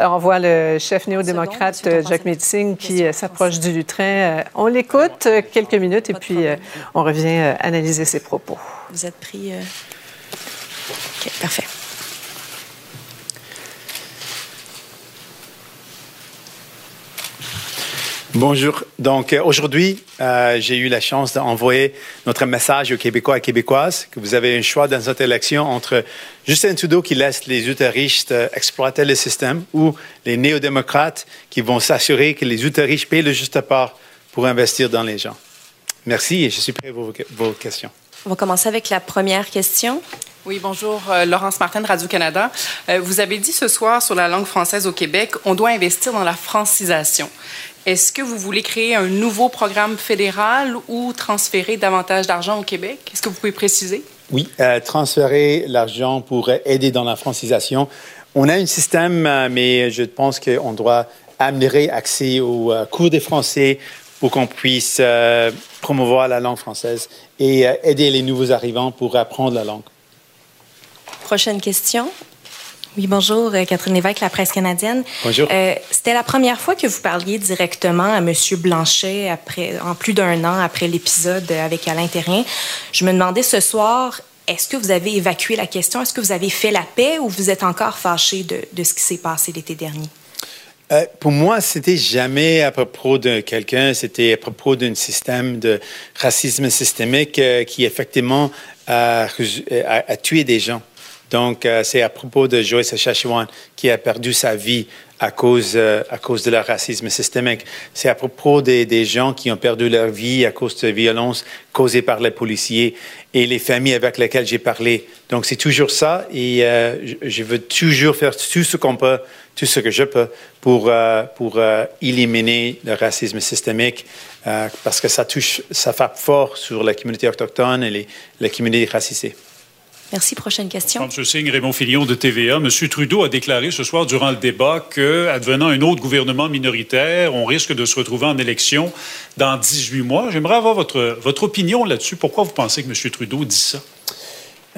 Alors, on voit le chef néo-démocrate euh, Jack Metzing qui euh, s'approche du lutrin. Euh, on l'écoute quelques minutes et puis on revient analyser ses propos. Vous êtes pris. OK, parfait. Bonjour. Donc aujourd'hui, euh, j'ai eu la chance d'envoyer notre message aux Québécois et Québécoises que vous avez un choix dans cette élection entre Justin Trudeau qui laisse les ultra-riches exploiter le système ou les néo-démocrates qui vont s'assurer que les ultra-riches payent le juste part pour investir dans les gens. Merci et je suis prêt pour vos, questions. On va commencer avec la première question. Oui, bonjour, euh, Laurence Martin de Radio-Canada. Euh, vous avez dit ce soir sur la langue française au Québec, on doit investir dans la francisation. Est-ce que vous voulez créer un nouveau programme fédéral ou transférer davantage d'argent au Québec? Est-ce que vous pouvez préciser? Oui, euh, transférer l'argent pour aider dans la francisation. On a un système, euh, mais je pense qu'on doit améliorer accès aux euh, cours de français pour qu'on puisse promouvoir la langue française et aider les nouveaux arrivants pour apprendre la langue. Prochaine question. Oui, bonjour, euh, Catherine Lévesque, la presse canadienne. Bonjour. Euh, c'était la première fois que vous parliez directement à M. Blanchet après, en plus d'un an après l'épisode avec Alain Terrien. Je me demandais ce soir, est-ce que vous avez évacué la question? Est-ce que vous avez fait la paix ou vous êtes encore fâché de, de ce qui s'est passé l'été dernier? Euh, pour moi, c'était jamais à propos de quelqu'un, c'était à propos d'un système de racisme systémique qui effectivement a, a, tué des gens. Donc, euh, c'est à propos de Joyce Saskatchewan qui a perdu sa vie à cause, euh, à cause de leur racisme systémique. C'est à propos des, des, gens qui ont perdu leur vie à cause de violences causées par les policiers et les familles avec lesquelles j'ai parlé. Donc, c'est toujours ça et euh, je veux toujours faire tout ce qu'on peut, tout ce que je peux pour, pour éliminer le racisme systémique parce que ça touche, ça frappe fort sur la communauté autochtone et les, la communauté racisée. Merci. Prochaine question. M. Singh, Raymond Filion de TVA. M. Trudeau a déclaré ce soir durant le débat que, advenant un autre gouvernement minoritaire, on risque de se retrouver en élection dans 18 mois. J'aimerais avoir votre, votre opinion là-dessus. Pourquoi vous pensez que M. Trudeau dit ça?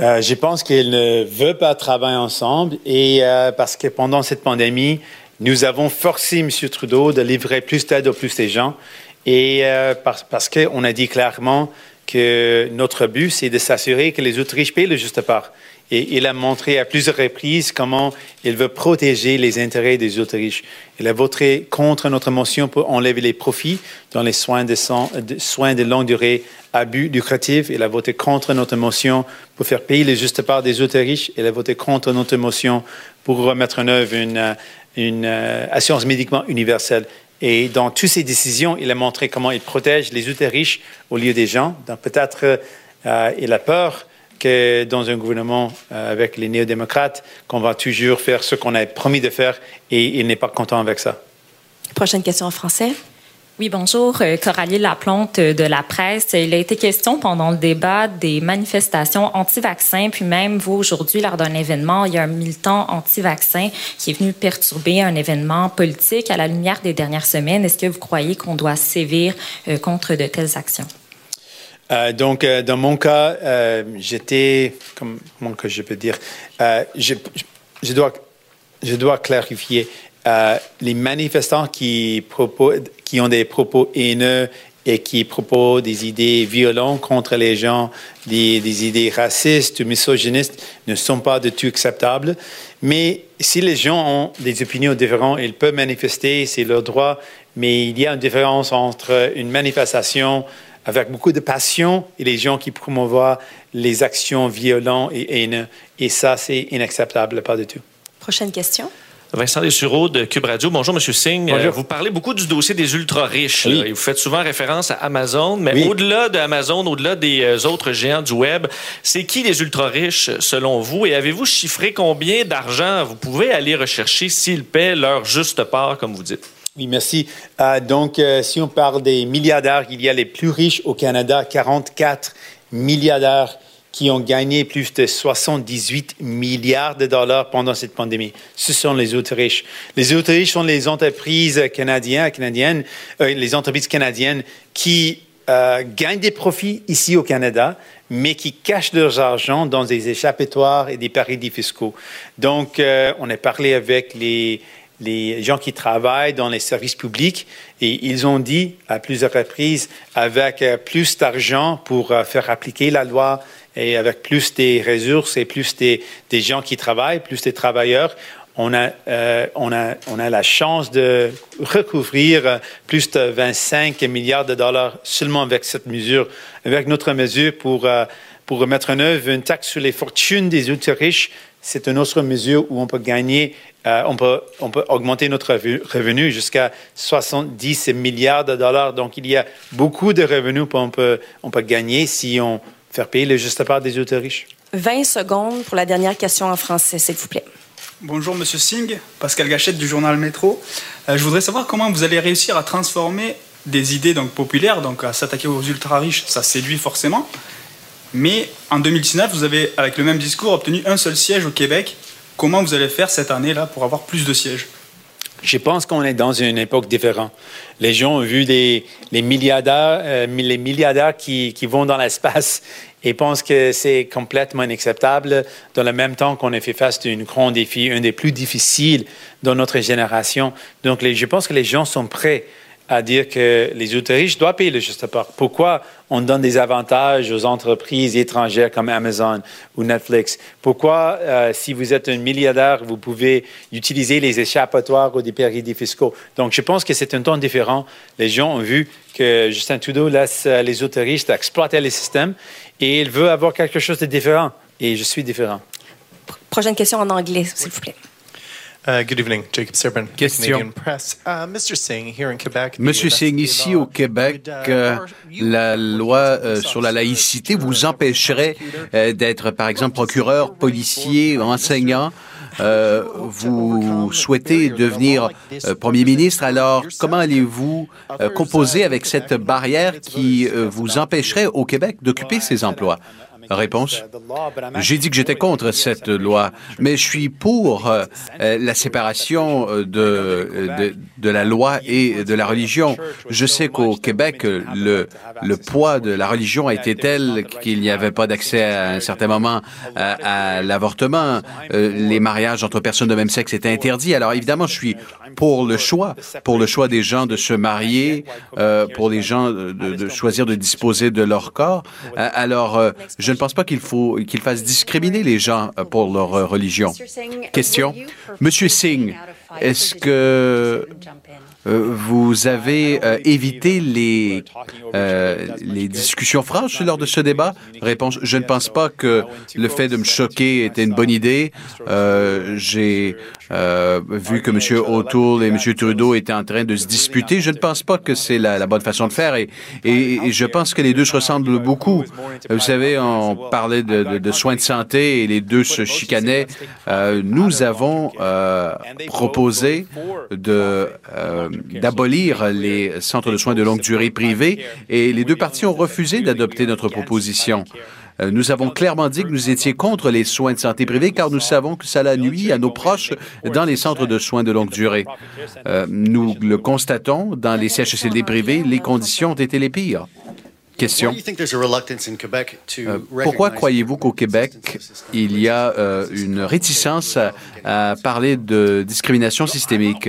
Euh, je pense qu'il ne veut pas travailler ensemble et euh, parce que pendant cette pandémie, nous avons forcé M. Trudeau de livrer plus d'aide aux plus des gens et euh, parce, parce qu'on a dit clairement notre but, c'est de s'assurer que les Autriches payent le juste part. Et il a montré à plusieurs reprises comment il veut protéger les intérêts des Autriches. Il a voté contre notre motion pour enlever les profits dans les soins de, longue durée abus lucratifs. Il a voté contre notre motion pour faire payer le juste part des Autriches. Il a voté contre notre motion pour remettre en œuvre une, une euh, assurance médicament universelle. Et dans toutes ces décisions, il a montré comment il protège les ultra riches au lieu des gens. Donc peut-être euh, il a peur que dans un gouvernement euh, avec les néo-démocrates, qu'on va toujours faire ce qu'on a promis de faire et il n'est pas content avec ça. Prochaine question en français. Oui, bonjour. Euh, Coralie Laplante euh, de la presse. Il a été question pendant le débat des manifestations anti-vaccins, puis même vous, aujourd'hui, lors d'un événement, il y a un militant anti-vaccin qui est venu perturber un événement politique à la lumière des dernières semaines. Est-ce que vous croyez qu'on doit sévir euh, contre de telles actions? donc, dans mon cas, j'étais, comment que je peux dire, je, dois, je dois clarifier. Les manifestants qui, ont des propos haineux et qui proposent des idées violentes contre les gens, des, idées racistes ou misogynistes, ne sont pas de tout acceptables. Mais si les gens ont des opinions différentes, ils peuvent manifester, c'est leur droit, mais il y a une différence entre une manifestation avec beaucoup de passion et les gens qui promouvoient les actions violentes et haineuses. Et ça, c'est inacceptable, pas du tout. Prochaine question. Vincent Dessureau de Cube Radio. Bonjour, Monsieur Singh. Bonjour. vous parlez beaucoup du dossier des ultra-riches. Oui. là, et Vous faites souvent référence à Amazon, mais Oui. au-delà de Amazon, au-delà des euh, autres géants du Web, c'est qui les ultra-riches selon vous? Et avez-vous chiffré combien d'argent vous pouvez aller rechercher s'ils paient leur juste part, comme vous dites? Oui, merci. Euh, donc, euh, si on parle des milliardaires, il y a les plus riches au Canada, 44 milliardaires qui ont gagné plus de 78 milliards de dollars pendant cette pandémie. Ce sont les autres riches. Les autres riches sont les entreprises canadiennes, euh, les entreprises canadiennes qui euh, gagnent des profits ici au Canada, mais qui cachent leurs argent dans des échappatoires et des paradis fiscaux. Donc, euh, on a parlé avec les, les gens qui travaillent dans les services publics et ils ont dit à plusieurs reprises, avec plus d'argent pour faire appliquer la loi et avec plus des ressources et plus des, des gens qui travaillent, plus des travailleurs, on a, euh, on, a, on a la chance de recouvrir plus de 25 milliards de dollars seulement avec cette mesure, avec notre mesure pour, euh, pour mettre en œuvre une taxe sur les fortunes des ultra riches. C'est une autre mesure où on peut gagner, euh, on, peut, on peut augmenter notre revenu jusqu'à 70 milliards de dollars. Donc, il y a beaucoup de revenus qu'on peut, on peut gagner si on fait payer le juste part des ultra riches. 20 secondes pour la dernière question en français, s'il vous plaît. Bonjour Monsieur Singh, Pascal Gachette du journal Métro. Euh, je voudrais savoir comment vous allez réussir à transformer des idées donc populaires, donc à s'attaquer aux ultra riches, ça séduit forcément. Mais en 2019, vous avez, avec le même discours, obtenu un seul siège au Québec. Comment vous allez faire cette année-là pour avoir plus de sièges? Je pense qu'on est dans une époque différente. Les gens ont vu les, milliardaires, euh, les milliardaires qui, vont dans l'espace et pensent que c'est complètement inacceptable dans le même temps qu'on a fait face à un grand défi, un des plus difficiles dans notre génération. Donc, je pense que les gens sont prêts à dire que les ultra riches doivent payer le juste part. Pourquoi on donne des avantages aux entreprises étrangères comme Amazon ou Netflix? Pourquoi, euh, si vous êtes un milliardaire, vous pouvez utiliser les échappatoires ou des paradis fiscaux? Donc, je pense que c'est un temps différent. Les gens ont vu que Justin Trudeau laisse euh, les ultra riches exploiter les systèmes et il veut avoir quelque chose de différent. Et je suis différent. Prochaine question en anglais, s'il vous plaît. Uh, good evening, Jacob Serban, Question. Canadian Press. Uh, Mr. Singh, here in Quebec. the Monsieur Singh, ici au Québec, uh, euh, la loi euh, sur la laïcité vous empêcherait euh, d'être, par exemple, procureur, policier, enseignant. Euh, vous souhaitez devenir euh, Premier ministre, alors comment allez-vous euh, composer avec cette barrière qui vous empêcherait au Québec d'occuper ces emplois? Réponse. J'ai dit que j'étais contre cette loi, mais je suis pour euh, la séparation euh, de, euh, de, de la loi et de la religion. Je sais qu'au Québec, le, le poids de la religion a été tel qu'il n'y avait pas d'accès à un certain moment à, l'avortement. Les mariages entre personnes de même sexe étaient interdits. Alors évidemment, je suis pour le choix, pour le choix des gens de se marier, pour les gens de, choisir de disposer de leur corps. Alors, je ne pense pas qu'il faut qu'il fasse discriminer les gens euh, pour leur euh, religion. Question. Monsieur Singh, est-ce que euh, vous avez évité les, les discussions franches lors de ce débat? Réponse, je ne pense pas que le fait de me choquer était une bonne idée. J'ai euh, vu que M. O'Toole et M. Trudeau étaient en train de se disputer. Je ne pense pas que c'est la, bonne façon de faire et, je pense que les deux se ressemblent beaucoup. Vous savez, on parlait de, soins de santé et les deux se chicanaient. Euh, nous avons euh, proposé euh, d'abolir les centres de soins de longue durée privés et les deux parties ont refusé d'adopter notre proposition. Euh, Nous avons clairement dit que nous étions contre les soins de santé privés car nous savons que cela nuit à nos proches dans les centres de soins de longue durée. Euh, nous le constatons, dans les CHSLD privés, les conditions ont été les pires. Question. Euh, pourquoi croyez-vous qu'au Québec, il y a une réticence à parler de discrimination systémique?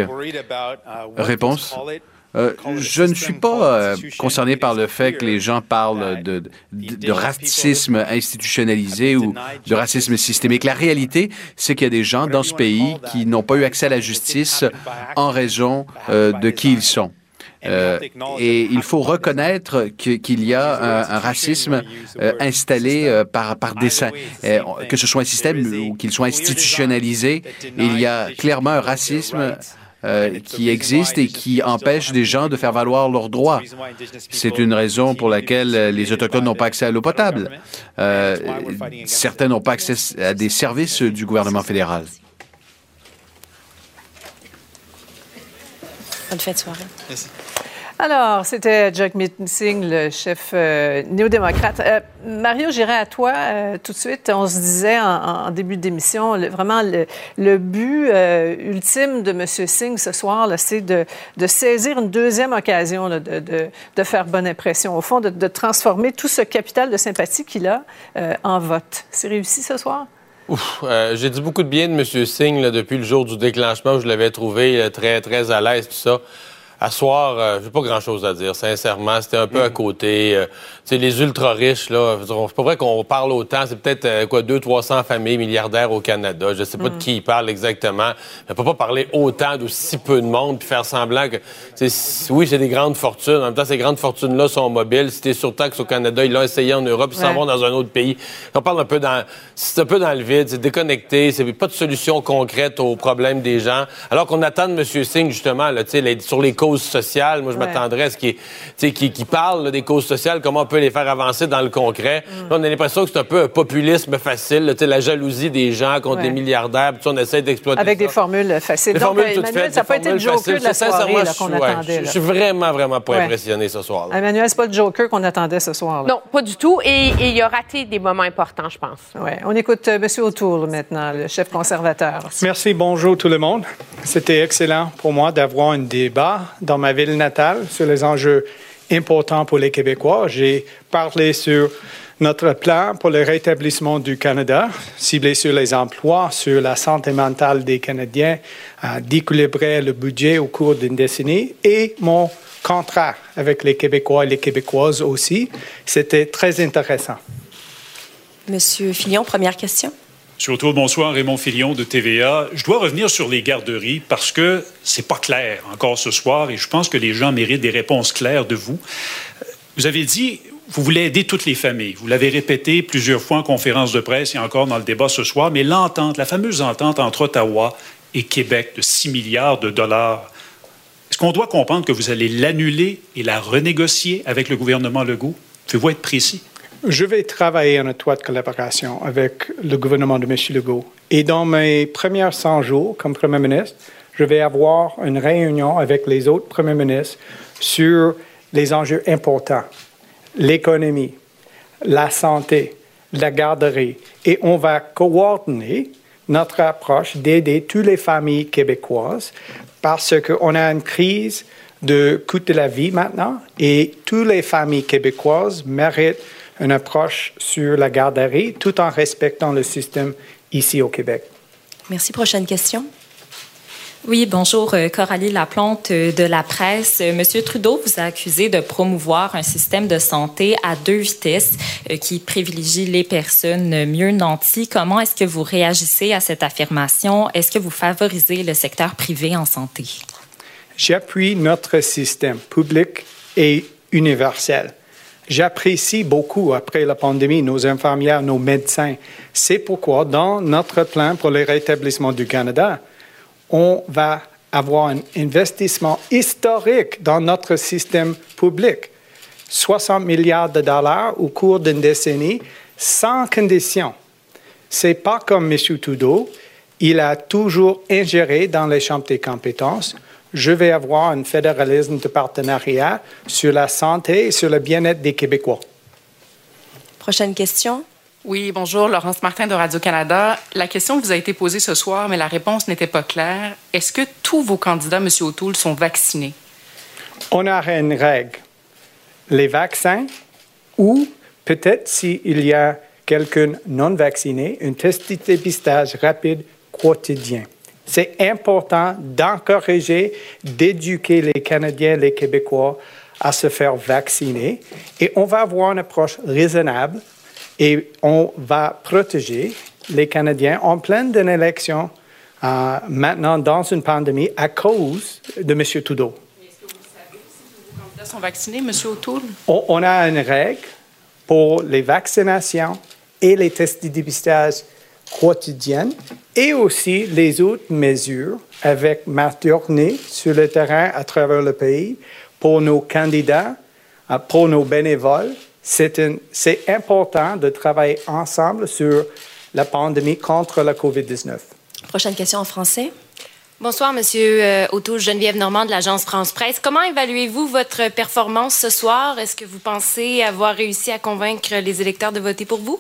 Réponse. Euh, je ne suis pas euh, concerné par le fait que les gens parlent de, de, de racisme institutionnalisé ou de racisme systémique. La réalité, c'est qu'il y a des gens dans ce pays qui n'ont pas eu accès à la justice en raison euh, de qui ils sont. Euh, et il faut reconnaître qu'il y a un, racisme euh, installé euh, par, par dessein. que ce soit un système ou qu'il soit institutionnalisé, il y a clairement un racisme qui existe et qui empêche des gens de faire valoir leurs droits. C'est une raison pour laquelle les Autochtones n'ont pas accès à l'eau potable. certains n'ont pas accès à des services du gouvernement fédéral. Bonne fête soirée. Alors, c'était Jack Singh, le chef euh, néo-démocrate. Euh, Mario, j'irai à toi euh, tout de suite. On se disait en, début d'émission, vraiment, le, but ultime de M. Singh ce soir, c'est de, saisir une deuxième occasion de, faire bonne impression. Au fond, de, transformer tout ce capital de sympathie qu'il a en vote. C'est réussi ce soir? J'ai dit beaucoup de bien de M. Singh depuis le jour du déclenchement où je l'avais trouvé très, très à l'aise, tout ça. À soir, euh, j'ai pas grand-chose à dire, sincèrement. C'était un peu à mm. côté. Euh, tu sais, les ultra-riches, là, c'est pas vrai qu'on parle autant. C'est peut-être, euh, quoi, 200-300 familles milliardaires au Canada. Je sais pas de mm. qui il parle exactement. Mais on peut pas parler autant de si peu de monde puis faire semblant que... Oui, c'est des grandes fortunes. En même temps, ces grandes fortunes-là sont mobiles. Si t'es sur taxe au Canada, ils l'ont essayé en Europe, ils s'en vont dans un autre pays. On parle un peu dans... C'est un peu dans le vide, c'est déconnecté. C'est pas de solution concrète aux problèmes des gens. Alors qu'on attend de M. Singh, justement, là, les, sur les causes sociales. Moi, je m'attendrais à ce qu'il qui, parle des causes sociales, comment on peut les faire avancer dans le concret. Mm. on a l'impression que c'est un peu un populisme facile, la jalousie des gens contre les milliardaires, puis on essaie d'exploiter Avec des formules faciles. Des formules toutes faites. Ça n'a pas été le joker de la soirée qu'on attendait. Je suis vraiment, vraiment pas impressionné ce soir. -là. Emmanuel, c'est pas le joker qu'on attendait ce soir. -là. Non, pas du tout. Et, il a raté des moments importants, je pense. Ouais. On écoute euh, M. O'Toole maintenant, le chef conservateur. Merci. Bonjour tout le monde. C'était excellent pour moi d'avoir un débat dans ma ville natale sur les enjeux importants pour les Québécois. J'ai parlé sur notre plan pour le rétablissement du Canada, ciblé sur les emplois, sur la santé mentale des Canadiens, d'équilibrer le budget au cours d'une décennie et mon contrat avec les Québécois et les Québécoises aussi. C'était très intéressant. Monsieur Fillon, première question. Surtout, bonsoir, Raymond Filion de TVA. Je dois revenir sur les garderies parce que c'est pas clair encore ce soir et je pense que les gens méritent des réponses claires de vous. Vous avez dit, vous voulez aider toutes les familles. Vous l'avez répété plusieurs fois en conférence de presse et encore dans le débat ce soir, mais l'entente, la fameuse entente entre Ottawa et Québec de 6 milliards de dollars, est-ce qu'on doit comprendre que vous allez l'annuler et la renégocier avec le gouvernement Legault? Pouvez-vous être précis? Je vais travailler en étroite collaboration avec le gouvernement de M. Legault. Et dans mes premiers 100 jours comme Premier ministre, je vais avoir une réunion avec les autres Premiers ministres sur les enjeux importants, l'économie, la santé, la garderie. Et on va coordonner notre approche d'aider toutes les familles québécoises parce qu'on a une crise de coût de la vie maintenant et toutes les familles québécoises méritent une approche sur la garderie tout en respectant le système ici au Québec. Merci. Prochaine question. Oui, bonjour, euh, Coralie Laplante euh, de la presse. Euh, Monsieur Trudeau vous a accusé de promouvoir un système de santé à deux vitesses qui privilégie les personnes mieux nanties. Comment est-ce que vous réagissez à cette affirmation? Est-ce que vous favorisez le secteur privé en santé? J'appuie notre système public et universel. J'apprécie beaucoup, après la pandémie, nos infirmières, nos médecins. C'est pourquoi, dans notre plan pour le rétablissement du Canada, on va avoir un investissement historique dans notre système public. 60 milliards de dollars au cours d'une décennie, sans condition. C'est pas comme M. Trudeau. Il a toujours ingéré dans les champs des compétences je vais avoir un fédéralisme de partenariat sur la santé et sur le bien-être des Québécois. Prochaine question. Oui, bonjour, Laurence Martin de Radio-Canada. La question vous a été posée ce soir, mais la réponse n'était pas claire. Est-ce que tous vos candidats, M. O'Toole, sont vaccinés? On a une règle. Les vaccins ou peut-être s'il y a quelqu'un non vacciné, un test de dépistage rapide quotidien. C'est important d'encourager, d'éduquer les Canadiens, les Québécois à se faire vacciner. Et on va avoir une approche raisonnable et on va protéger les Canadiens en pleine d'une élection euh, maintenant dans une pandémie à cause de M. Trudeau. sont vaccinés, M. O'Toole? On, on a une règle pour les vaccinations et les tests de dépistage quotidiens et aussi les autres mesures avec ma tournée sur le terrain à travers le pays pour nos candidats, euh, pour nos bénévoles. C'est important de travailler ensemble sur la pandémie contre la COVID-19. Prochaine question en français. Bonsoir, Monsieur euh, Otto, Geneviève Normand de l'agence France Presse. Comment évaluez-vous votre performance ce soir? Est-ce que vous pensez avoir réussi à convaincre les électeurs de voter pour vous?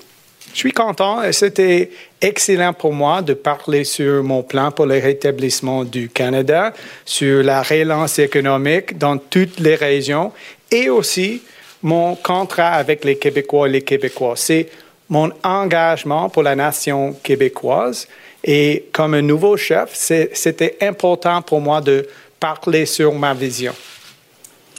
Je suis content et c'était excellent pour moi de parler sur mon plan pour le rétablissement du Canada, sur la relance économique dans toutes les régions et aussi mon contrat avec les Québécois et les Québécois. C'est mon engagement pour la nation québécoise et comme un nouveau chef, c'était important pour moi de parler sur ma vision.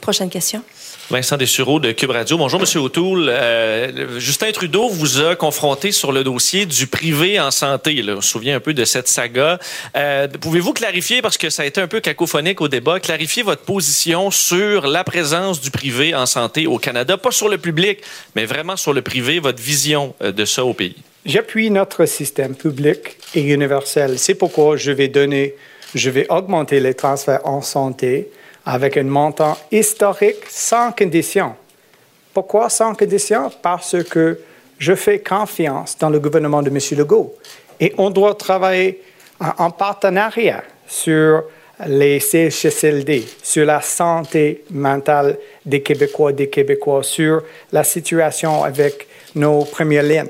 Prochaine question. Vincent Dessureau de Cube Radio. Bonjour, Monsieur O'Toole. Euh, Justin Trudeau vous a confronté sur le dossier du privé en santé. On se souvient un peu de cette saga. Euh, Pouvez-vous clarifier, parce que ça a été un peu cacophonique au débat, clarifier votre position sur la présence du privé en santé au Canada, pas sur le public, mais vraiment sur le privé, votre vision euh, de ça au pays? J'appuie notre système public et universel. C'est pourquoi je vais donner, je vais augmenter les transferts en santé avec un montant historique sans condition. Pourquoi sans condition? Parce que je fais confiance dans le gouvernement de M. Legault. Et on doit travailler en en partenariat sur les CHSLD, sur la santé mentale des Québécois des Québécois, sur la situation avec nos premières lignes.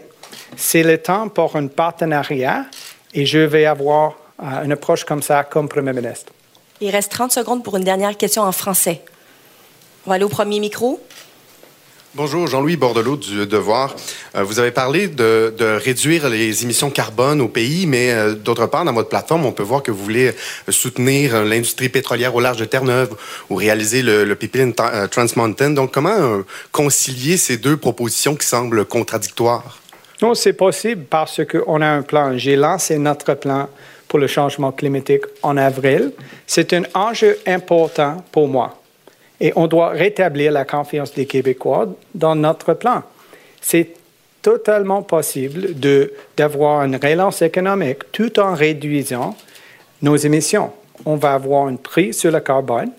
C'est le temps pour un partenariat et je vais avoir euh, une approche comme ça comme Premier ministre. Il reste 30 secondes pour une dernière question en français. On va aller au premier micro. Bonjour, Jean-Louis Bordelot du Devoir. Euh, vous avez parlé de, de réduire les émissions carbone au pays, mais euh, d'autre part, dans votre plateforme, on peut voir que vous voulez euh, soutenir euh, l'industrie pétrolière au large de Terre-Neuve ou réaliser le, le pipeline Trans Mountain. Donc, comment euh, concilier ces deux propositions qui semblent contradictoires? Non, c'est possible parce qu'on a un plan. J'ai lancé notre plan pour le changement climatique en avril. C'est un enjeu important pour moi. Et on doit rétablir la confiance des Québécois dans notre plan. C'est totalement possible d'avoir une relance économique tout en réduisant nos émissions. On va avoir un prix sur le carbone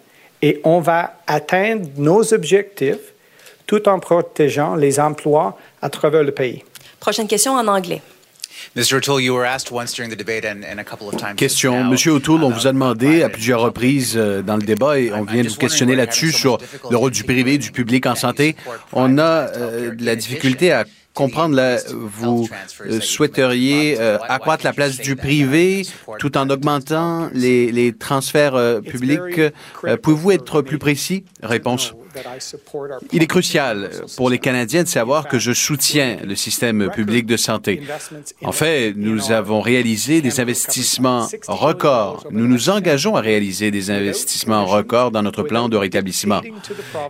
et on va atteindre nos objectifs tout en protégeant les emplois à travers le pays. Prochaine question en anglais. Mr. O'Toole, you were asked once during the debate and, and a couple of times. Question. Monsieur O'Toole, on vous a demandé à plusieurs reprises euh, dans le débat et on vient de vous questionner là-dessus sur le rôle du privé et du public en santé. On a euh, de la difficulté à comprendre, là, vous souhaiteriez euh, accroître la place du privé tout en augmentant les, les transferts euh, publics? Euh, Pouvez-vous être plus précis? Réponse. Il est crucial pour les Canadiens de savoir que je soutiens le système public de santé. En fait, nous avons réalisé des investissements records. Nous nous engageons à réaliser des investissements records dans notre plan de rétablissement.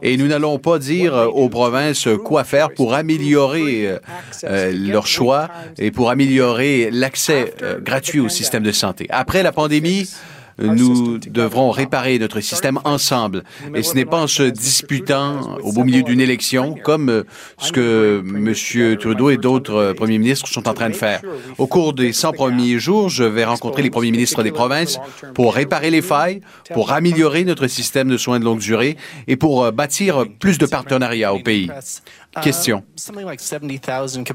Et nous n'allons pas dire aux provinces quoi faire pour améliorer euh, euh, leur choix et pour améliorer l'accès euh, gratuit au système de santé. Après la pandémie, nous devrons réparer notre système ensemble. Et ce n'est pas en se disputant au beau milieu d'une élection, comme euh, ce que M. Trudeau et d'autres euh, premiers ministres sont en train de faire. Au cours des 100 premiers jours, je vais rencontrer les premiers ministres des provinces pour réparer les failles, pour améliorer notre système de soins de longue durée et pour euh, bâtir plus de partenariats au pays? Question.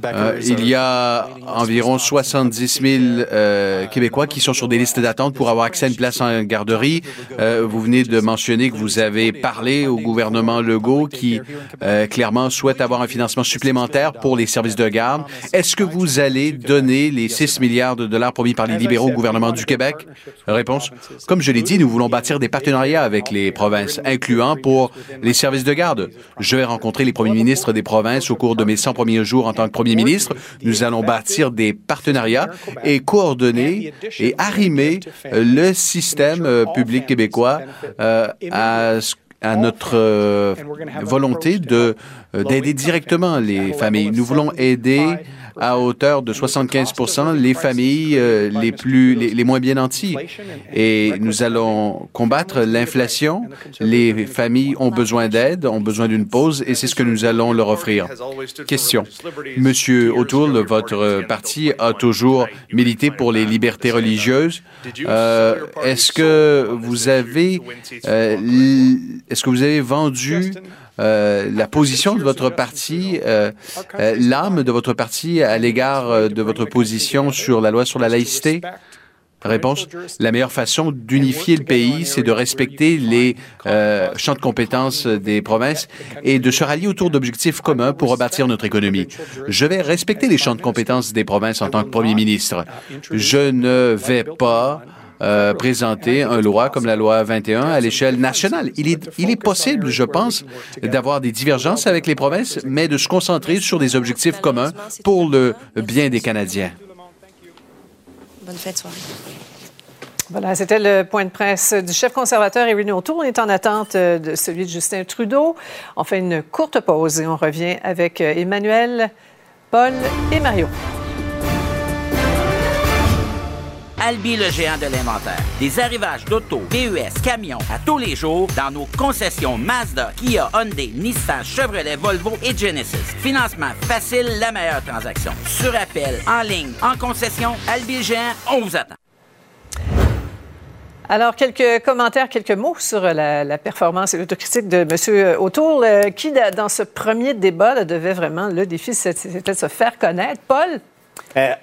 Euh, il y a environ 70 000 euh, Québécois qui sont sur des listes d'attente pour avoir accès à une place en garderie. Euh, vous venez de mentionner que vous avez parlé au gouvernement Legault qui euh, clairement souhaite avoir un financement supplémentaire pour les services de garde. Est-ce que vous allez donner les 6 milliards de dollars promis par les libéraux au gouvernement du Québec? Réponse. Comme je l'ai dit, nous voulons bâtir des partenariats avec les provinces, incluant pour les services de garde. Je vais rencontrer les premiers ministres des au cours de mes 100 premiers jours en tant que premier ministre. Nous allons bâtir des partenariats et coordonner et arrimer euh, le système euh, public québécois euh, à notre volonté de d'aider directement les familles. Nous voulons aider à hauteur de 75% les familles euh, les plus les, moins bien nantis. Et nous allons combattre l'inflation. Les familles ont besoin d'aide, ont besoin d'une pause, et c'est ce que nous allons leur offrir. Question. Monsieur O'Toole, votre parti a toujours milité pour les libertés religieuses. Euh, est-ce que vous avez euh, est-ce que vous avez vendu euh, la position de votre parti, euh, euh, l'âme de votre parti à l'égard de votre position sur la loi sur la laïcité? Réponse. La meilleure façon d'unifier le pays, c'est de respecter les champs de compétences des provinces et de se rallier autour d'objectifs communs pour rebâtir notre économie. Je vais respecter les champs de compétences des provinces en tant que premier ministre. Je ne vais pas euh, présenter une loi comme la loi 21 à l'échelle nationale. Il est, il est possible, je pense, d'avoir des divergences avec les provinces, mais de se concentrer sur des objectifs communs pour le bien des Canadiens. Bonne fête soirée. Voilà, c'était le point de presse du chef conservateur Erin O'Toole. On est en attente euh, de celui de Justin Trudeau. On fait une courte pause et on revient avec euh, Emmanuel, Paul et Mario. Albi le géant de l'inventaire. Des arrivages d'auto, VUS, camions à tous les jours dans nos concessions Mazda, Kia, Hyundai, Nissan, Chevrolet, Volvo et Genesis. Financement facile, la meilleure transaction. Sur appel, en ligne, en concession, Albi le géant, on vous attend. Alors, quelques commentaires, quelques mots sur la, la performance et l'autocritique de M. O'Toole, euh, qui, da- dans ce premier débat, là, devait vraiment, le défi, c'était de se faire connaître. Paul? Euh,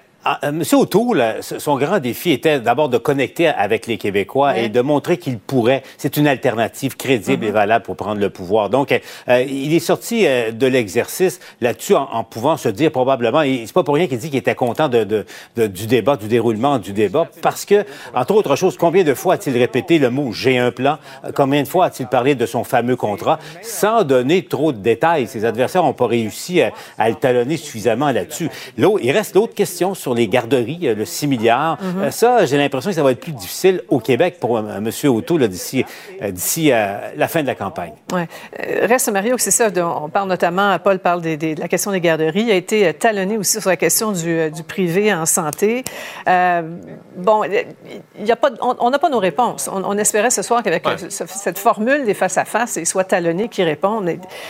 Monsieur O'Toole, euh, son grand défi était d'abord de connecter avec les Québécois et de montrer qu'il pourrait. C'est une alternative crédible et valable pour prendre le pouvoir. Donc, euh, euh, il est sorti euh, de l'exercice là-dessus en, en pouvant se dire probablement, et c'est pas pour rien qu'il dit qu'il était content de, de- de- du débat, du déroulement du débat, parce que, entre autres choses, combien de fois a-t-il répété le mot j'ai un plan? Combien de fois a-t-il parlé de son fameux contrat sans donner trop de détails? Ses adversaires n'ont pas réussi à, à le talonner suffisamment là-dessus. Il reste l'autre question sur les garderies, euh, le 6 milliards. Mhm. Euh, ça, j'ai l'impression que ça va être plus difficile au Québec pour euh, M. Là, d'ici d'ici euh, la fin de la campagne. Ouais. Reste, Mario, que c'est ça. on parle notamment, Paul parle des- des- de la question des garderies. Il a été talonné aussi sur la question du, du privé en santé. Euh, bon, il y a pas, on n'a pas nos réponses. On, on espérait ce soir qu'avec Ouais. ce- cette formule des face-à-face, il soit talonné qui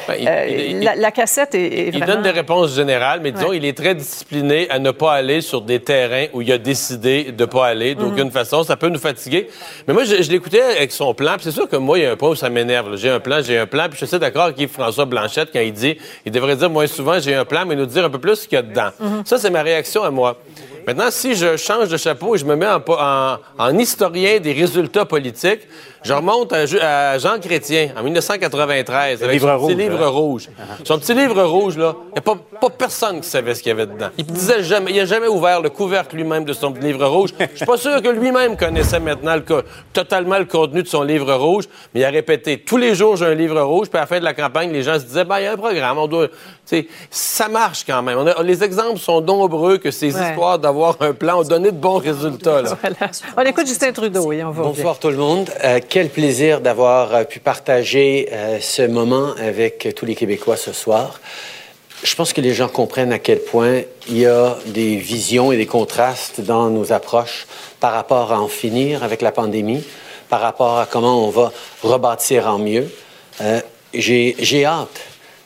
Ben, il- euh, il- la, la cassette est, est Il vraiment... donne des réponses générales, mais disons, Ouais. il est très discipliné à ne pas aller sur des terrains où il a décidé de pas aller d'aucune façon. Ça peut nous fatiguer. Mais moi, je, l'écoutais avec son plan. c'est sûr que moi, il y a un point où ça m'énerve. J'ai un plan, j'ai un plan. Puis je suis d'accord avec Yves-François Blanchette quand il dit, il devrait dire moins souvent, j'ai un plan, mais nous dire un peu plus ce qu'il y a dedans. Ça, c'est ma réaction à moi. Maintenant, si je change de chapeau et je me mets en historien des résultats politiques, je remonte à, Jean Chrétien en 1993 avec livre son petit rouge, livre hein? rouge. Son petit livre rouge, là, il n'y a pas, pas personne qui savait ce qu'il y avait dedans. Il disait jamais, il n'a jamais ouvert le couvercle lui-même de son petit livre rouge. Je suis pas sûr que lui-même connaissait maintenant le totalement le contenu de son livre rouge, mais il a répété tous les jours j'ai un livre rouge, puis à la fin de la campagne, les gens se disaient, ben, il y a un programme, on doit. Tu sais, ça marche quand même. On a- les exemples sont nombreux que ces Ouais. histoires d'avoir un plan ont donné de bons résultats. Là. Voilà. On écoute Justin Trudeau et on va Bonsoir tout le monde. Euh, quel plaisir d'avoir euh, pu partager euh, ce moment avec tous les Québécois ce soir. Je pense que les gens comprennent à quel point il y a des visions et des contrastes dans nos approches par rapport à en finir avec la pandémie, par rapport à comment on va rebâtir en mieux. Euh, J'ai j'ai hâte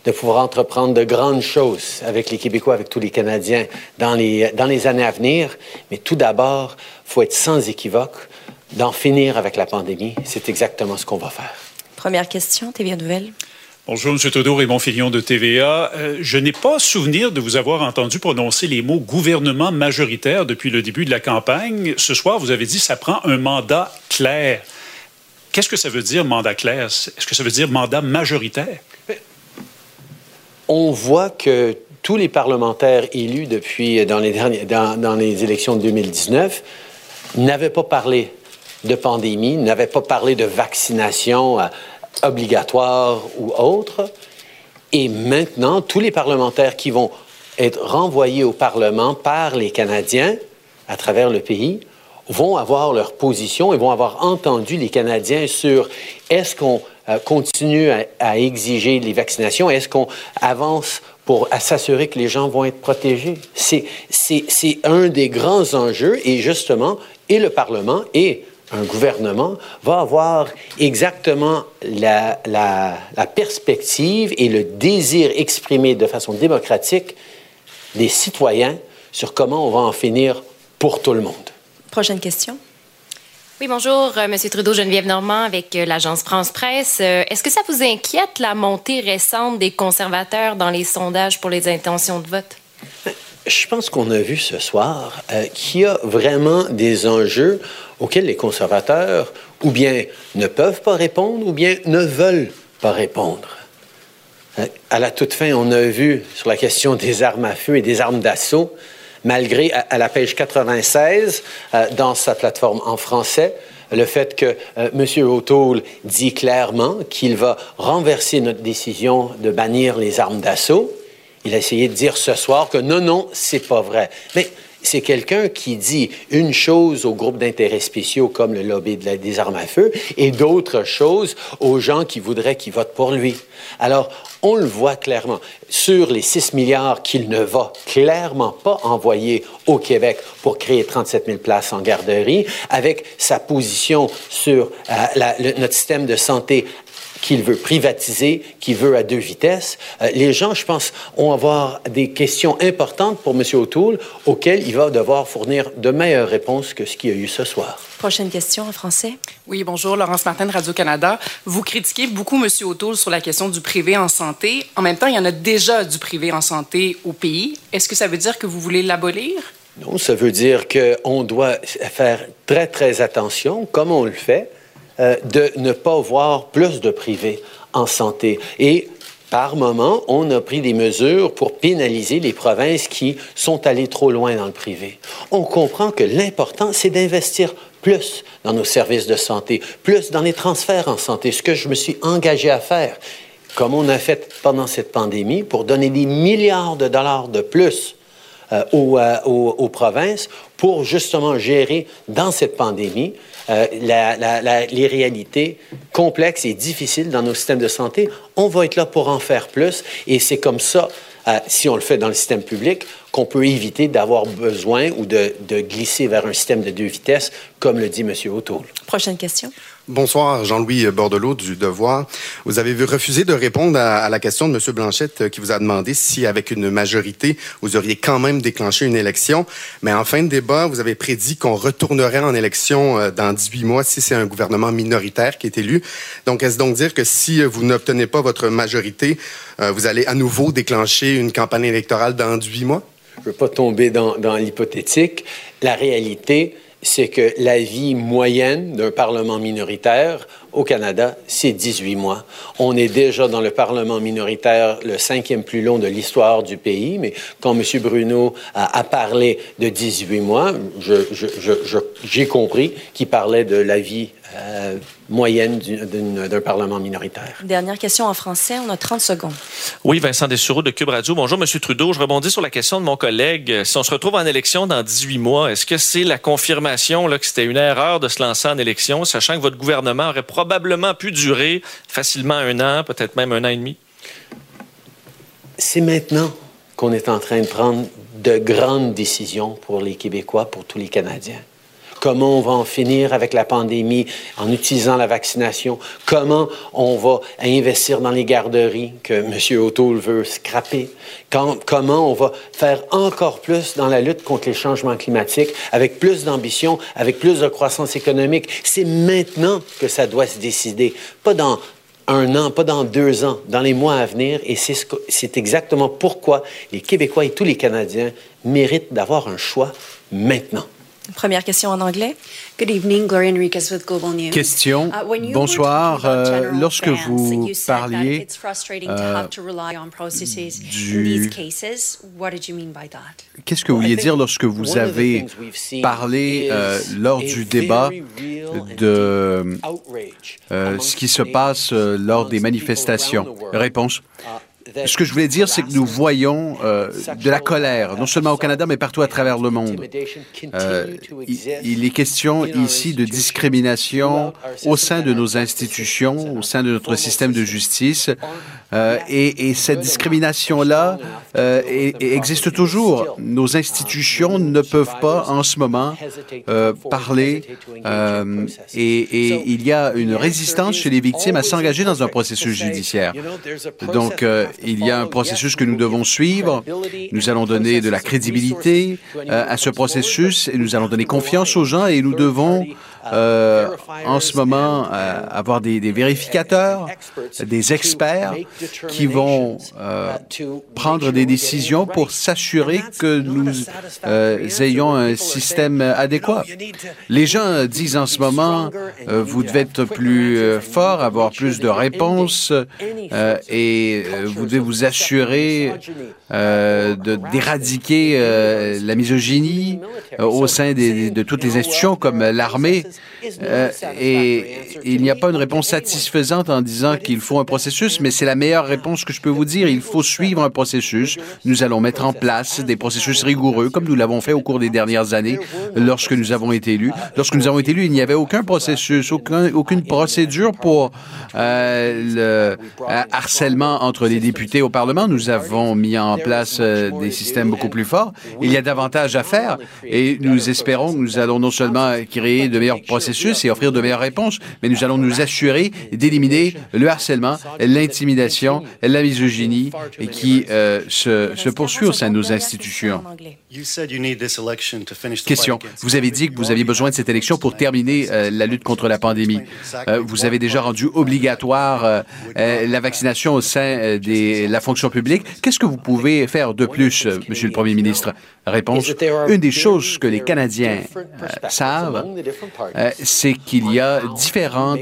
de pouvoir entreprendre de grandes choses avec les Québécois, avec tous les Canadiens dans les, dans les années à venir. Mais tout d'abord, il faut être sans équivoque d'en finir avec la pandémie. C'est exactement ce qu'on va faire. Première question, TVA Nouvelle. Bonjour, M. Trudeau, Raymond Fillon de TVA. Euh, je n'ai pas souvenir de vous avoir entendu prononcer les mots gouvernement majoritaire depuis le début de la campagne. Ce soir, vous avez dit ça prend un mandat clair. Qu'est-ce que ça veut dire, mandat clair? Est-ce que ça veut dire mandat majoritaire? On voit que tous les parlementaires élus depuis dans les, derniers, dans, dans les élections de 2019 n'avaient pas parlé de pandémie, n'avaient pas parlé de vaccination euh, obligatoire ou autre. Et maintenant, tous les parlementaires qui vont être renvoyés au Parlement par les Canadiens à travers le pays vont avoir leur position et vont avoir entendu les Canadiens sur est-ce qu'on euh, continue à, à exiger les vaccinations, est-ce qu'on avance pour s'assurer que les gens vont être protégés. C'est un des grands enjeux et justement, et le Parlement et un gouvernement va avoir exactement la, la, la perspective et le désir exprimé de façon démocratique des citoyens sur comment on va en finir pour tout le monde. Prochaine question. Oui, bonjour, euh, Monsieur Trudeau, Geneviève Normand avec euh, l'agence France Presse. Euh, Est-ce que ça vous inquiète la montée récente des conservateurs dans les sondages pour les intentions de vote? Je pense qu'on a vu ce soir euh, qu'il y a vraiment des enjeux auxquels les conservateurs ou bien ne peuvent pas répondre ou bien ne veulent pas répondre. Euh, À la toute fin, on a vu sur la question des armes à feu et des armes d'assaut, malgré à, à la page 96 euh, dans sa plateforme en français, le fait que euh, M. O'Toole dit clairement qu'il va renverser notre décision de bannir les armes d'assaut. Il a essayé de dire ce soir que non, non, c'est pas vrai. Mais c'est quelqu'un qui dit une chose aux groupes d'intérêts spéciaux comme le lobby de la- des armes à feu et d'autres choses aux gens qui voudraient qu'ils votent pour lui. Alors, on le voit clairement. Sur les 6 milliards qu'il ne va clairement pas envoyer au Québec pour créer 37 000 places en garderie, avec sa position sur euh, notre système de santé qu'il veut privatiser, qu'il veut à deux vitesses. Euh, les gens, je pense, vont avoir des questions importantes pour M. O'Toole auxquelles il va devoir fournir de meilleures réponses que ce qu'il y a eu ce soir. Prochaine question en français. Oui, bonjour, Laurence Martin de Radio-Canada. Vous critiquez beaucoup M. O'Toole sur la question du privé en santé. En même temps, il y en a déjà du privé en santé au pays. Est-ce que ça veut dire que vous voulez l'abolir? Non, ça veut dire qu'on doit faire très, très attention, comme on le fait, euh, de ne pas voir plus de privés en santé. Et par moment, on a pris des mesures pour pénaliser les provinces qui sont allées trop loin dans le privé. On comprend que l'important, c'est d'investir plus dans nos services de santé, plus dans les transferts en santé, ce que je me suis engagé à faire, comme on a fait pendant cette pandémie, pour donner des milliards de dollars de plus euh, euh, aux provinces pour justement gérer dans cette pandémie euh, les réalités complexes et difficiles dans nos systèmes de santé. On va être là pour en faire plus et c'est comme ça, euh, si on le fait dans le système public, qu'on peut éviter d'avoir besoin ou de, de glisser vers un système de deux vitesses, comme le dit M. O'Toole. Prochaine question. Bonsoir, Jean-Louis Bordelot du Devoir. Vous avez refusé de répondre à, à la question de M. Blanchette euh, qui vous a demandé si, avec une majorité, vous auriez quand même déclenché une élection. Mais en fin de débat, vous avez prédit qu'on retournerait en élection euh, dans 18 mois si c'est un gouvernement minoritaire qui est élu. Donc, est-ce donc dire que si euh, vous n'obtenez pas votre majorité, vous allez à nouveau déclencher une campagne électorale dans 18 mois? Je ne veux pas tomber dans, dans l'hypothétique. La réalité, c'est que la vie moyenne d'un Parlement minoritaire au Canada, c'est 18 mois. On est déjà dans le Parlement minoritaire le cinquième plus long de l'histoire du pays, mais quand M. Bruno a, a parlé de 18 mois, je- je- je- je- j'ai compris qu'il parlait de la vie euh, moyenne d'un Parlement minoritaire. Dernière question en français. On a 30 secondes. Oui, Vincent Dessureau de Cube Radio. Bonjour, Monsieur Trudeau. Je rebondis sur la question de mon collègue. Si on se retrouve en élection dans 18 mois, est-ce que c'est la confirmation là, que c'était une erreur de se lancer en élection, sachant que votre gouvernement aurait probablement pu durer facilement un an, peut-être même un an et demi? C'est maintenant qu'on est en train de prendre de grandes décisions pour les Québécois, pour tous les Canadiens. Comment on va en finir avec la pandémie en utilisant la vaccination? Comment on va investir dans les garderies que M. O'Toole veut scraper? Comment on va faire encore plus dans la lutte contre les changements climatiques avec plus d'ambition, avec plus de croissance économique? C'est maintenant que ça doit se décider, pas dans un an, pas dans deux ans, dans les mois à venir. Et c'est exactement pourquoi les Québécois et tous les Canadiens méritent d'avoir un choix maintenant. Première question en anglais. Good evening, Gloria Enriquez with Global News. Question. Uh, Bonsoir. Euh, lorsque vous parliez euh, du-? Qu'est-ce que vous vouliez dire lorsque vous avez parlé euh, lors du débat de euh, ce qui se passe lors des manifestations Réponse. Ce que je voulais dire, c'est que nous voyons euh, de la colère, non seulement au Canada, mais partout à travers le monde. Euh, il, est question ici de discrimination au sein de nos institutions, au sein de notre système de justice. Euh, et, et, cette discrimination-là existe toujours. Nos institutions ne peuvent pas en ce moment parler et, il y a une résistance chez les victimes à s'engager dans un processus judiciaire. Donc, il y a un processus que nous devons suivre. Nous allons donner de la crédibilité euh, à ce processus et nous allons donner confiance aux gens et nous devons euh, en ce moment euh, avoir des, des, vérificateurs, des experts qui vont euh, prendre des décisions pour s'assurer que nous euh, ayons un système adéquat. Les gens disent en ce moment, euh, vous devez être plus fort, avoir plus de réponses et vous devez vous assurer d'éradiquer la misogynie au sein des, de toutes les institutions comme l'armée. Euh, et il n'y a pas une réponse satisfaisante en disant qu'il faut un processus, mais c'est la meilleure réponse que je peux vous dire. Il faut suivre un processus. Nous allons mettre en place des processus rigoureux, comme nous l'avons fait au cours des dernières années lorsque nous avons été élus. Lorsque nous avons été élus, il n'y avait aucun processus, aucun, aucune procédure pour euh, le harcèlement entre les députés au Parlement. Nous avons mis en place euh, des systèmes beaucoup plus forts. Il y a davantage à faire et nous espérons que nous allons non seulement créer de processus et offrir de meilleures réponses, mais nous allons nous assurer d'éliminer le harcèlement, l'intimidation, la misogynie qui euh, se, se poursuit au sein de nos institutions. Question. Vous avez dit que vous aviez besoin de cette élection pour terminer euh, la lutte contre la pandémie. Euh, vous avez déjà rendu obligatoire euh, la vaccination au sein de la fonction publique. Qu'est-ce que vous pouvez faire de plus, Monsieur le Premier ministre? Réponse. Une des choses que les Canadiens savent, c'est qu'il y a différentes,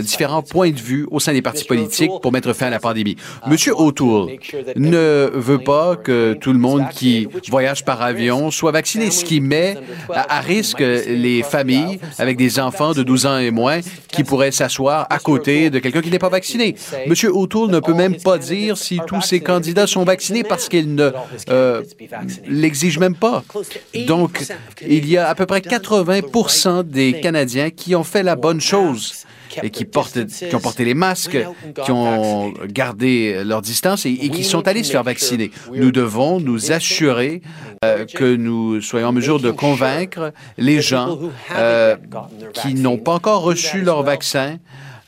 différents points de vue au sein des partis politiques pour mettre fin à la pandémie. Monsieur O'Toole ne veut pas que tout le monde qui voyage par avion soit vacciné, ce qui met à risque les familles avec des enfants de 12 ans et moins qui pourraient s'asseoir à côté de quelqu'un qui n'est pas vacciné. Monsieur O'Toole ne peut même pas dire si tous ces candidats sont vaccinés parce qu'il ne euh, l'exige même pas. Donc, il y a à peu près 80% des Canadiens qui ont fait la bonne chose et qui, portent, qui ont porté les masques, qui ont gardé leur distance et, et qui sont allés se faire vacciner. Nous devons nous assurer euh, que nous soyons en mesure de convaincre les gens euh, qui n'ont pas encore reçu leur vaccin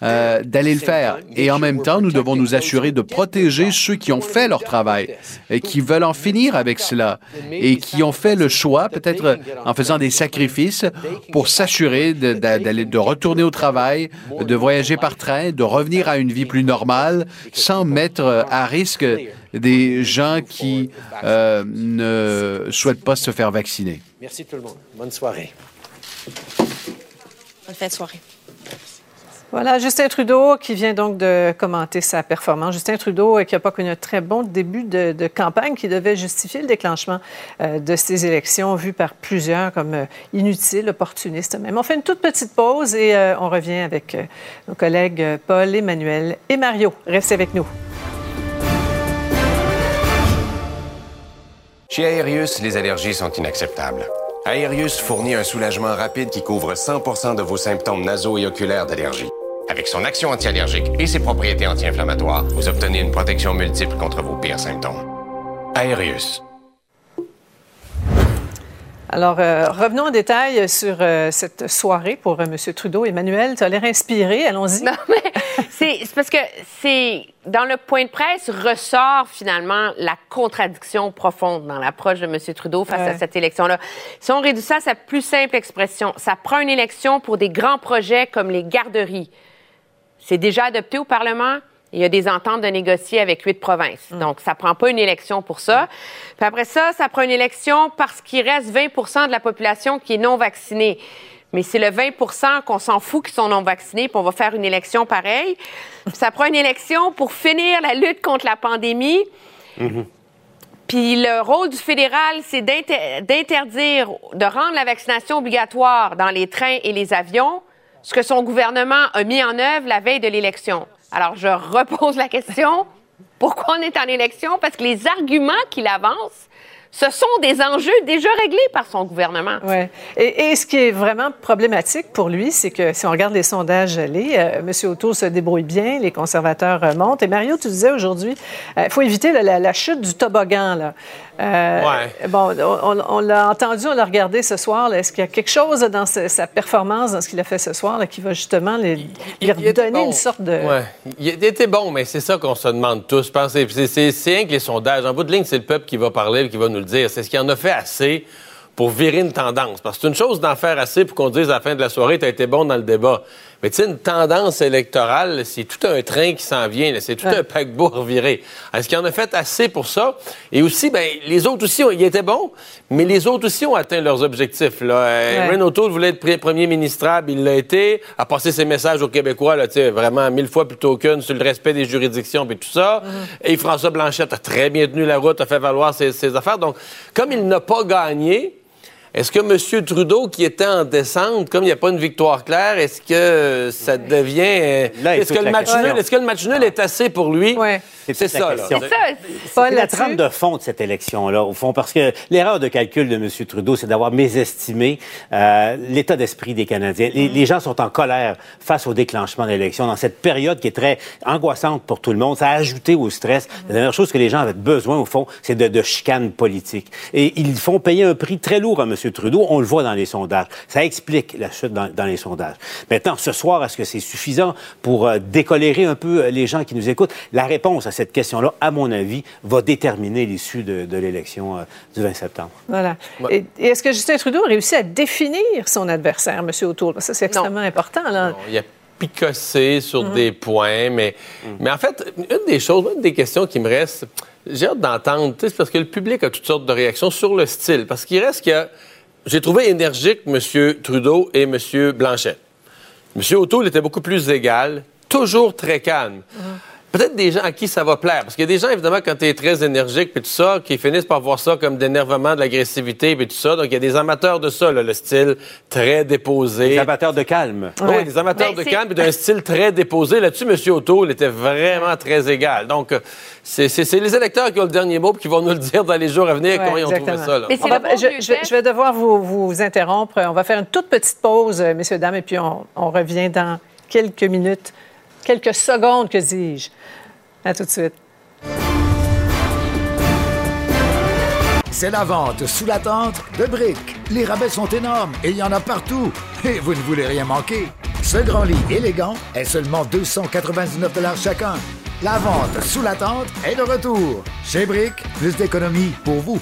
euh, d'aller le faire. Et en même temps, nous devons nous assurer de protéger ceux qui ont fait leur travail et qui veulent en finir avec cela et qui ont fait le choix, peut-être en faisant des sacrifices, pour s'assurer d'aller, de, de retourner au travail, de voyager par train, de revenir à une vie plus normale, sans mettre à risque des gens qui euh, ne souhaitent pas se faire vacciner. Merci tout le monde. Bonne soirée. Bonne fin de soirée. Voilà, Justin Trudeau qui vient donc de commenter sa performance. Justin Trudeau qui n'a pas connu un très bon début de, de, campagne qui devait justifier le déclenchement euh, de ces élections vues par plusieurs comme euh, inutiles, opportunistes même. On fait une toute petite pause et euh, on revient avec nos collègues Paul, Emmanuel et Mario. Restez avec nous. Chez Aérius, les allergies sont inacceptables. Aérius fournit un soulagement rapide qui couvre 100% de vos symptômes nasaux et oculaires d'allergie. Avec son action anti-allergique et ses propriétés anti-inflammatoires, vous obtenez une protection multiple contre vos pires symptômes. Aérius. Alors, euh, revenons en détail sur euh, cette soirée pour euh, M. Trudeau. Emmanuel, tu as l'air inspiré. Allons-y. Non, mais c'est parce que c'est dans le point de presse ressort finalement la contradiction profonde dans l'approche de M. Trudeau face ouais. à cette élection-là. Si on réduit ça à sa plus simple expression, ça prend une élection pour des grands projets comme les garderies. C'est déjà adopté au Parlement. Il y a des ententes de négocier avec huit provinces. Mm. Donc, ça prend pas une élection pour ça. Mm. Puis après ça, ça prend une élection parce qu'il reste 20% de la population qui est non vaccinée. Mais c'est le 20% qu'on s'en fout qui sont non vaccinés, puis on va faire une élection pareille. Puis ça prend une élection pour finir la lutte contre la pandémie. Mm -hmm. Puis le rôle du fédéral, c'est d'interdire, de rendre la vaccination obligatoire dans les trains et les avions, ce que son gouvernement a mis en œuvre la veille de l'élection. Alors, je repose la question. pourquoi on est en élection? Parce que les arguments qu'il avance, ce sont des enjeux déjà réglés par son gouvernement. Ouais. Et, ce qui est vraiment problématique pour lui, c'est que si on regarde les sondages euh, M. O'Toole se débrouille bien, les conservateurs euh, montent. Et Mario, tu disais aujourd'hui, il euh, faut éviter la, la, la, chute du toboggan. Là. Euh, ouais. Bon, on, on l'a entendu, on l'a regardé ce soir. Est-ce qu'il y a quelque chose dans sa performance, dans ce qu'il a fait ce soir, là, qui va justement lui, lui redonner bon. une sorte de... Ouais. Il était bon, mais c'est ça qu'on se demande tous. C'est rien que les sondages. En bout de ligne, c'est le peuple qui va parler, qui va nous le dire. C'est ce qu'il en a fait assez pour virer une tendance. Parce que c'est une chose d'en faire assez pour qu'on dise à la fin de la soirée, tu as été bon dans le débat. Mais tu sais, une tendance électorale, c'est tout un train qui s'en vient. C'est tout ouais. un paquebot reviré. Est-ce qu'il en a fait assez pour ça? Et aussi, ben, les autres aussi, ils étaient bons, mais les autres aussi ont atteint leurs objectifs. Là. Ouais. Renaud O'Toole voulait être premier ministrable, il l'a été, a passé ses messages aux Québécois, là, vraiment mille fois plutôt qu'une, sur le respect des juridictions et tout ça. Mm-hmm. Et François Blanchette a très bien tenu la route, a fait valoir ses, ses affaires. Donc, comme il n'a pas gagné, est-ce que M. Trudeau, qui était en descente, comme il n'y a pas une victoire claire, est-ce que ça devient. Est-ce que, le match nul, est-ce que le match nul est assez pour lui? Ouais. C'est ça, là. C'est la trame de fond de cette élection-là, au fond, parce que l'erreur de calcul de M. Trudeau, c'est d'avoir mésestimé euh, l'état d'esprit des Canadiens. Les, les, gens sont en colère face au déclenchement de l'élection dans cette période qui est très angoissante pour tout le monde. Ça a ajouté au stress. La dernière chose que les gens avaient besoin, au fond, c'est de, de chicane politique. Et ils font payer un prix très lourd à M. Trudeau. On le voit dans les sondages. Ça explique la chute dans, dans les sondages. Maintenant, ce soir, est-ce que c'est suffisant pour euh, décolérer un peu les gens qui nous écoutent? La réponse à cette question-là, à mon avis, va déterminer l'issue de, de l'élection euh, du 20 septembre. Voilà. Ouais. Et, et est-ce que Justin Trudeau a réussi à définir son adversaire, M. O'Toole? Ça, c'est extrêmement non. important. Là. Non, il a picossé sur mmh. des points, mais, mmh. mais en fait, une des choses, une des questions qui me reste, j'ai hâte d'entendre, c'est parce que le public a toutes sortes de réactions sur le style. Parce qu'il reste que j'ai trouvé énergique M. Trudeau et M. Blanchet. M. O'Toole était beaucoup plus égal, toujours très calme. Mmh peut-être des gens à qui ça va plaire. Parce qu'il y a des gens, évidemment, quand tu es très énergique et tout ça, qui finissent par voir ça comme d'énervement, de l'agressivité et tout ça. Donc, il y a des amateurs de ça, là, le style très déposé. Des amateurs de calme. Oui, ouais. des amateurs Mais de calme et d'un style très déposé. Là-dessus, M. O'Toole était vraiment très égal. Donc, c'est les électeurs qui ont le dernier mot et qui vont nous le dire dans les jours à venir ouais, comment ils ont trouvé ça. Là. Va, je, je, je, vais devoir vous, vous, interrompre. On va faire une toute petite pause, messieurs, dames, et puis on, on revient dans quelques minutes quelques secondes, que dis-je. À tout de suite. C'est la vente sous la tente de briques. Les rabais sont énormes et il y en a partout. Et vous ne voulez rien manquer. Ce grand lit élégant est seulement 299 chacun. La vente sous la tente est de retour. Chez Brick, plus d'économies pour vous.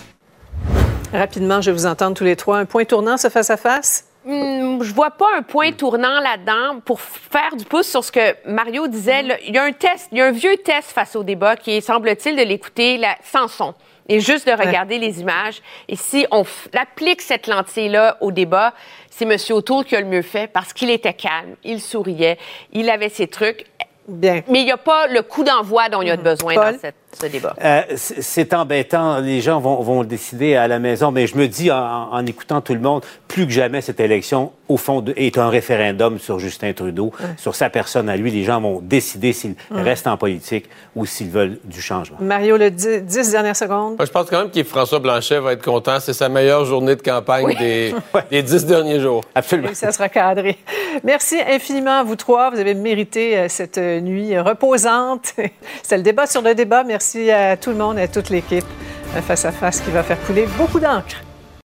Rapidement, je vais vous entendre tous les trois. Un point tournant, ce face-à-face? Hum, je vois pas un point tournant là-dedans pour faire du pouce sur ce que Mario disait. Là, il y a un test, il y a un vieux test face au débat qui est, semble-t-il, de l'écouter sans son et juste de regarder ouais. les images. Et si on applique cette lentille-là au débat, c'est M. O'Toole qui a le mieux fait parce qu'il était calme, il souriait, il avait ses trucs. Bien. Mais il n'y a pas le coup d'envoi dont il y a besoin Paul? dans cette, ce débat. Euh, c'est embêtant. Les gens vont, vont, décider à la maison, mais je me dis, en, en, écoutant tout le monde, plus que jamais, cette élection, au fond, est un référendum sur Justin Trudeau, ouais. sur sa personne à lui. Les gens vont décider s'ils ouais. restent en politique ou s'ils veulent du changement. Mario, le 10, 10 dernières secondes. Moi, je pense quand même que François Blanchet va être content. C'est sa meilleure journée de campagne oui. des, des 10 derniers jours. Absolument. Oui, ça sera cadré. Merci infiniment à vous trois. Vous avez mérité euh, reposante. C'est le débat sur le débat. Merci à tout le monde et à toute l'équipe face à face qui va faire couler beaucoup d'encre.